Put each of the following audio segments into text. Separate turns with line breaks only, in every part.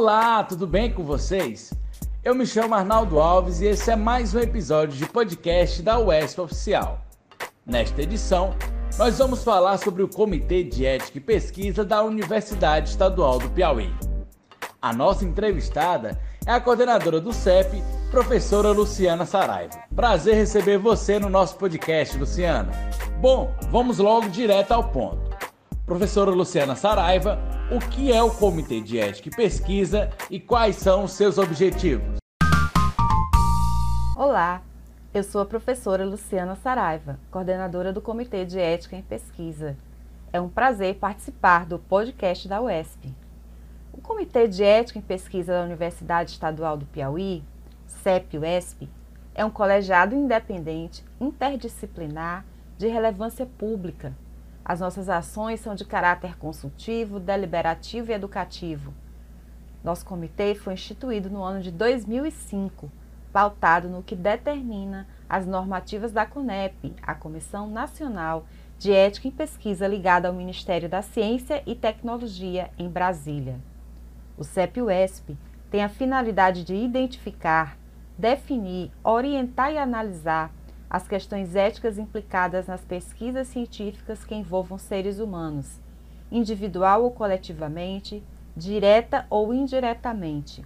Olá, tudo bem com vocês? Eu me chamo Arnaldo Alves e esse é mais um episódio de podcast da UESP Oficial. Nesta edição, nós vamos falar sobre o Comitê de Ética e Pesquisa da Universidade Estadual do Piauí. A nossa entrevistada é a coordenadora do CEP, professora Luciana Saraiva. Prazer receber você no nosso podcast, Luciana. Bom, vamos logo direto ao ponto. Professora Luciana Saraiva, o que é o Comitê de Ética e Pesquisa e quais são os seus objetivos?
Olá, eu sou a professora Luciana Saraiva, coordenadora do Comitê de Ética em Pesquisa. É um prazer participar do podcast da UESP. O Comitê de Ética em Pesquisa da Universidade Estadual do Piauí, CEP-UESP, é um colegiado independente, interdisciplinar, de relevância pública. As nossas ações são de caráter consultivo, deliberativo e educativo. Nosso comitê foi instituído no ano de 2005 pautado no que determina as normativas da CONEP, a Comissão Nacional de Ética em Pesquisa ligada ao Ministério da Ciência e Tecnologia em Brasília. O CEP-UESP tem a finalidade de identificar, definir, orientar e analisar as questões éticas implicadas nas pesquisas científicas que envolvam seres humanos, individual ou coletivamente, direta ou indiretamente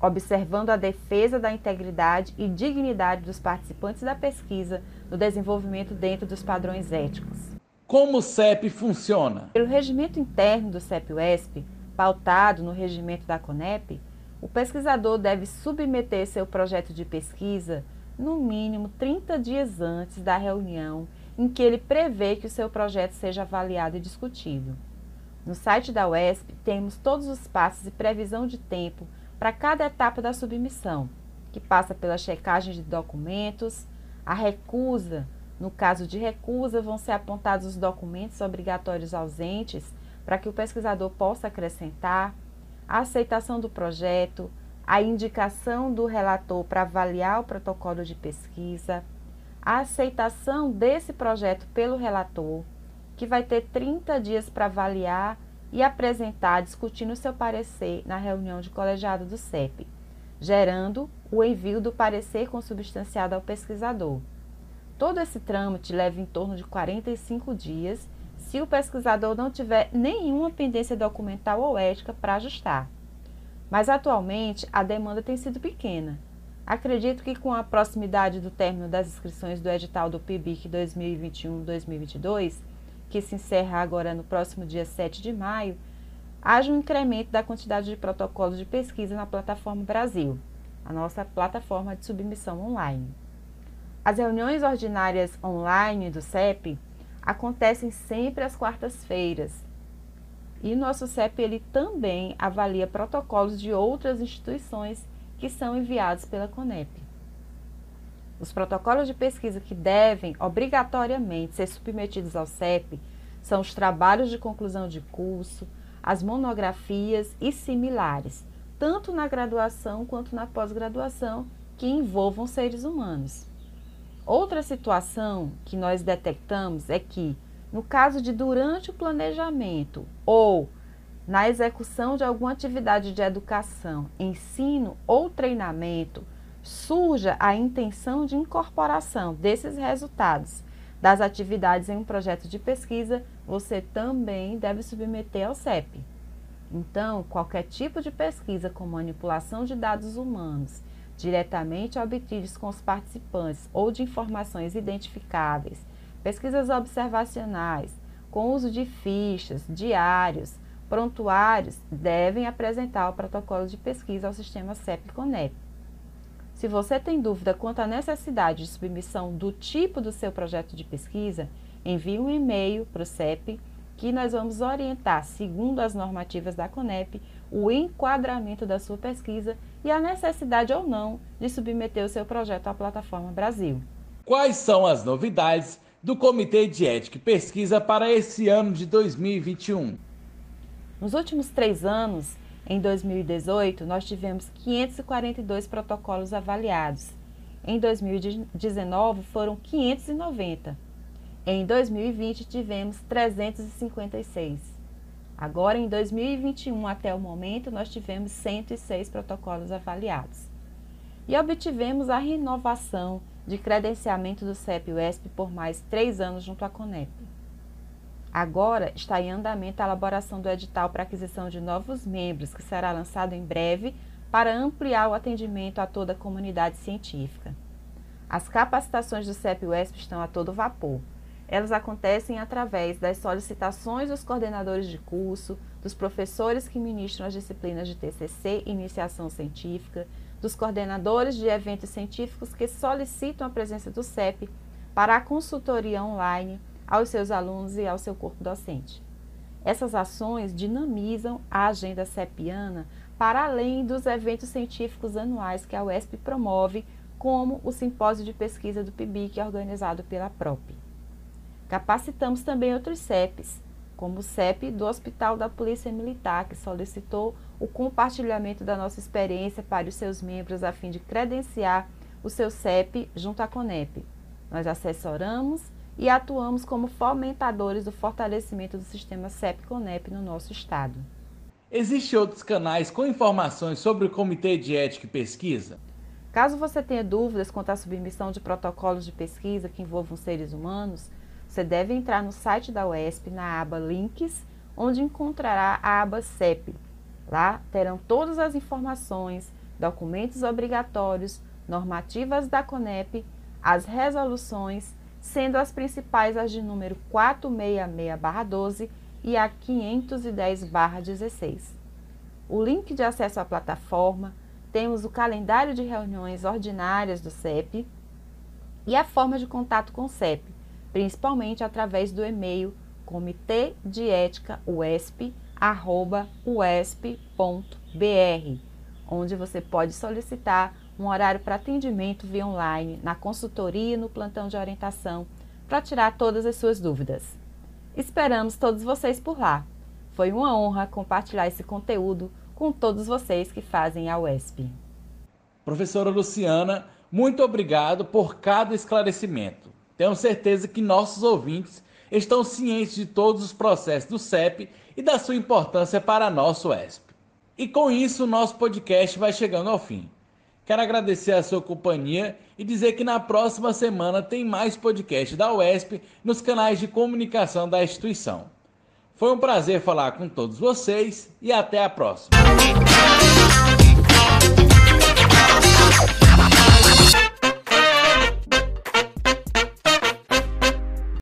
observando a defesa da integridade e dignidade dos participantes da pesquisa no desenvolvimento dentro dos padrões éticos.
Como o CEP funciona?
Pelo regimento interno do CEP-UESP, pautado no regimento da CONEP, o pesquisador deve submeter seu projeto de pesquisa no mínimo 30 dias antes da reunião em que ele prevê que o seu projeto seja avaliado e discutido. No site da UESP temos todos os passos e previsão de tempo para cada etapa da submissão, que passa pela checagem de documentos, a recusa. No caso de recusa, vão ser apontados os documentos obrigatórios ausentes para que o pesquisador possa acrescentar, a aceitação do projeto, a indicação do relator para avaliar o protocolo de pesquisa, a aceitação desse projeto pelo relator, que vai ter 30 dias para avaliar e apresentar discutindo seu parecer na reunião de colegiado do CEP, gerando o envio do parecer consubstanciado ao pesquisador. Todo esse trâmite leva em torno de 45 dias se o pesquisador não tiver nenhuma pendência documental ou ética para ajustar. Mas atualmente a demanda tem sido pequena. Acredito que com a proximidade do término das inscrições do edital do PIBIC 2021-2022, que se encerra agora no próximo dia 7 de maio, haja um incremento da quantidade de protocolos de pesquisa na plataforma Brasil, a nossa plataforma de submissão online. As reuniões ordinárias online do CEP acontecem sempre às quartas-feiras. E nosso CEP ele também avalia protocolos de outras instituições que são enviados pela CONEP. Os protocolos de pesquisa que devem obrigatoriamente ser submetidos ao CEP são os trabalhos de conclusão de curso, as monografias e similares, tanto na graduação quanto na pós-graduação, que envolvam seres humanos. Outra situação que nós detectamos é que, no caso de durante o planejamento ou na execução de alguma atividade de educação, ensino ou treinamento, surja a intenção de incorporação desses resultados das atividades em um projeto de pesquisa, você também deve submeter ao CEP. Então, qualquer tipo de pesquisa com manipulação de dados humanos diretamente obtidos com os participantes ou de informações identificáveis, pesquisas observacionais, com uso de fichas, diários, prontuários, devem apresentar o protocolo de pesquisa ao sistema CEP-CONEP. Se você tem dúvida quanto à necessidade de submissão do tipo do seu projeto de pesquisa, envie um e-mail para o CEP que nós vamos orientar, segundo as normativas da CONEP, o enquadramento da sua pesquisa e a necessidade ou não de submeter o seu projeto à plataforma Brasil.
Quais são as novidades do Comitê de Ética e Pesquisa para esse ano de 2021?
Nos últimos três anos, em 2018, nós tivemos 542 protocolos avaliados. Em 2019, foram 590. Em 2020, tivemos 356. Agora, em 2021, até o momento, nós tivemos 106 protocolos avaliados. E obtivemos a renovação de credenciamento do CEP-UESP por mais três anos junto à CONEP. Agora está em andamento a elaboração do edital para aquisição de novos membros, que será lançado em breve para ampliar o atendimento a toda a comunidade científica. As capacitações do CEP-UESP estão a todo vapor. Elas acontecem através das solicitações dos coordenadores de curso, dos professores que ministram as disciplinas de TCC e iniciação científica, dos coordenadores de eventos científicos que solicitam a presença do CEP para a consultoria online aos seus alunos e ao seu corpo docente. Essas ações dinamizam a agenda CEPiana para além dos eventos científicos anuais que a UESP promove, como o Simpósio de Pesquisa do PIBIC, organizado pela PROP. Capacitamos também outros CEPs, como o CEP do Hospital da Polícia Militar, que solicitou o compartilhamento da nossa experiência para os seus membros a fim de credenciar o seu CEP junto à CONEP. Nós assessoramos e atuamos como fomentadores do fortalecimento do sistema CEP-CONEP no nosso estado.
Existem outros canais com informações sobre o Comitê de Ética e Pesquisa?
Caso você tenha dúvidas quanto à submissão de protocolos de pesquisa que envolvam seres humanos, você deve entrar no site da UESP na aba Links, onde encontrará a aba CEP. Lá terão todas as informações, documentos obrigatórios, normativas da CONEP, as resoluções, sendo as principais as de número 466-12 e a 510-16. O link de acesso à plataforma, temos o calendário de reuniões ordinárias do CEP e a forma de contato com o CEP principalmente através do e-mail comitê de ética arroba uesp.br, onde você pode solicitar um horário para atendimento via online, na consultoria e no plantão de orientação, para tirar todas as suas dúvidas. Esperamos todos vocês por lá. Foi uma honra compartilhar esse conteúdo com todos vocês que fazem a UESP.
Professora Luciana, muito obrigado por cada esclarecimento. Tenho certeza que nossos ouvintes estão cientes de todos os processos do CEP e da sua importância para nosso ESP. E com isso, nosso podcast vai chegando ao fim. Quero agradecer a sua companhia e dizer que na próxima semana tem mais podcast da UESP nos canais de comunicação da instituição. Foi um prazer falar com todos vocês e até a próxima.